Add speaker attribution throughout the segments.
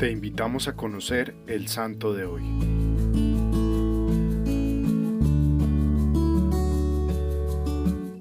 Speaker 1: Te invitamos a conocer el santo de hoy.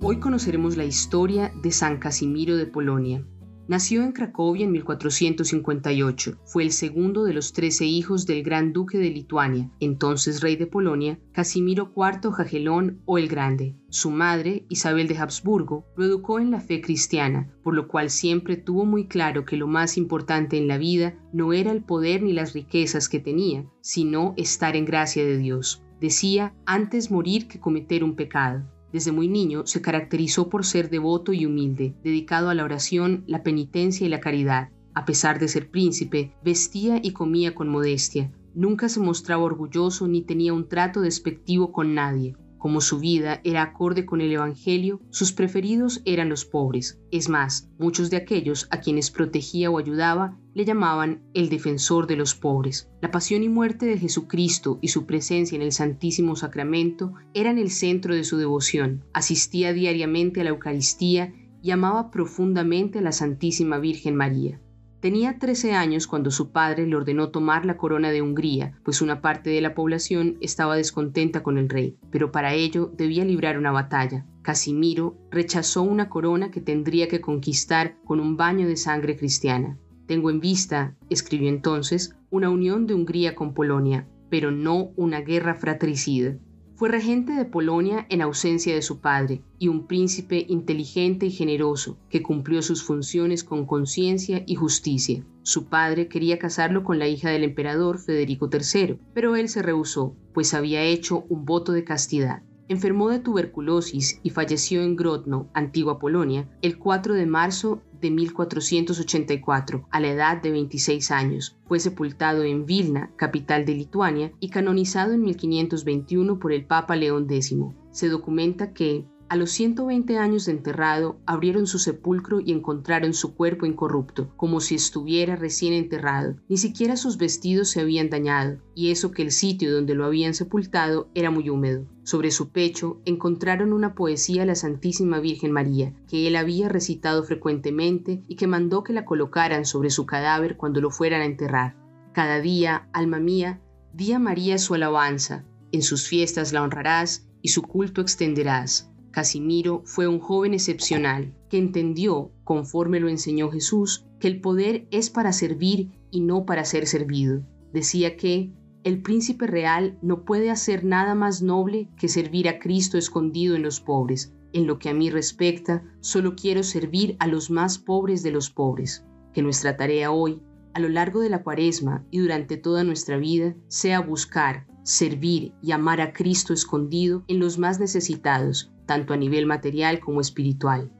Speaker 2: Hoy conoceremos la historia de San Casimiro de Polonia. Nació en Cracovia en 1458. Fue el segundo de los trece hijos del gran duque de Lituania, entonces rey de Polonia, Casimiro IV Jagelón o el Grande. Su madre, Isabel de Habsburgo, lo educó en la fe cristiana, por lo cual siempre tuvo muy claro que lo más importante en la vida no era el poder ni las riquezas que tenía, sino estar en gracia de Dios. Decía, antes morir que cometer un pecado. Desde muy niño se caracterizó por ser devoto y humilde, dedicado a la oración, la penitencia y la caridad. A pesar de ser príncipe, vestía y comía con modestia. Nunca se mostraba orgulloso ni tenía un trato despectivo con nadie. Como su vida era acorde con el Evangelio, sus preferidos eran los pobres. Es más, muchos de aquellos a quienes protegía o ayudaba le llamaban el defensor de los pobres. La pasión y muerte de Jesucristo y su presencia en el Santísimo Sacramento eran el centro de su devoción. Asistía diariamente a la Eucaristía y amaba profundamente a la Santísima Virgen María. Tenía 13 años cuando su padre le ordenó tomar la corona de Hungría, pues una parte de la población estaba descontenta con el rey, pero para ello debía librar una batalla. Casimiro rechazó una corona que tendría que conquistar con un baño de sangre cristiana. Tengo en vista, escribió entonces, una unión de Hungría con Polonia, pero no una guerra fratricida. Fue regente de Polonia en ausencia de su padre y un príncipe inteligente y generoso que cumplió sus funciones con conciencia y justicia. Su padre quería casarlo con la hija del emperador Federico III, pero él se rehusó, pues había hecho un voto de castidad. Enfermó de tuberculosis y falleció en Grodno, antigua Polonia, el 4 de marzo de 1484, a la edad de 26 años. Fue sepultado en Vilna, capital de Lituania, y canonizado en 1521 por el Papa León X. Se documenta que, a los 120 años de enterrado, abrieron su sepulcro y encontraron su cuerpo incorrupto, como si estuviera recién enterrado. Ni siquiera sus vestidos se habían dañado, y eso que el sitio donde lo habían sepultado era muy húmedo. Sobre su pecho encontraron una poesía a la Santísima Virgen María, que él había recitado frecuentemente y que mandó que la colocaran sobre su cadáver cuando lo fueran a enterrar. Cada día, alma mía, di a María su alabanza, en sus fiestas la honrarás y su culto extenderás. Casimiro fue un joven excepcional que entendió, conforme lo enseñó Jesús, que el poder es para servir y no para ser servido. Decía que el príncipe real no puede hacer nada más noble que servir a Cristo escondido en los pobres. En lo que a mí respecta, solo quiero servir a los más pobres de los pobres. Que nuestra tarea hoy, a lo largo de la cuaresma y durante toda nuestra vida, sea buscar, servir y amar a Cristo escondido en los más necesitados, tanto a nivel material como espiritual.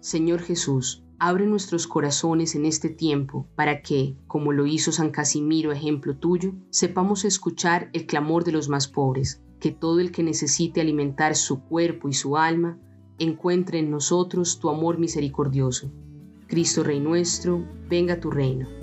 Speaker 2: Señor Jesús, abre nuestros corazones en este tiempo para que, como lo hizo San Casimiro, ejemplo tuyo, sepamos escuchar el clamor de los más pobres, que todo el que necesite alimentar su cuerpo y su alma, encuentre en nosotros tu amor misericordioso. Cristo Rey nuestro, venga tu reino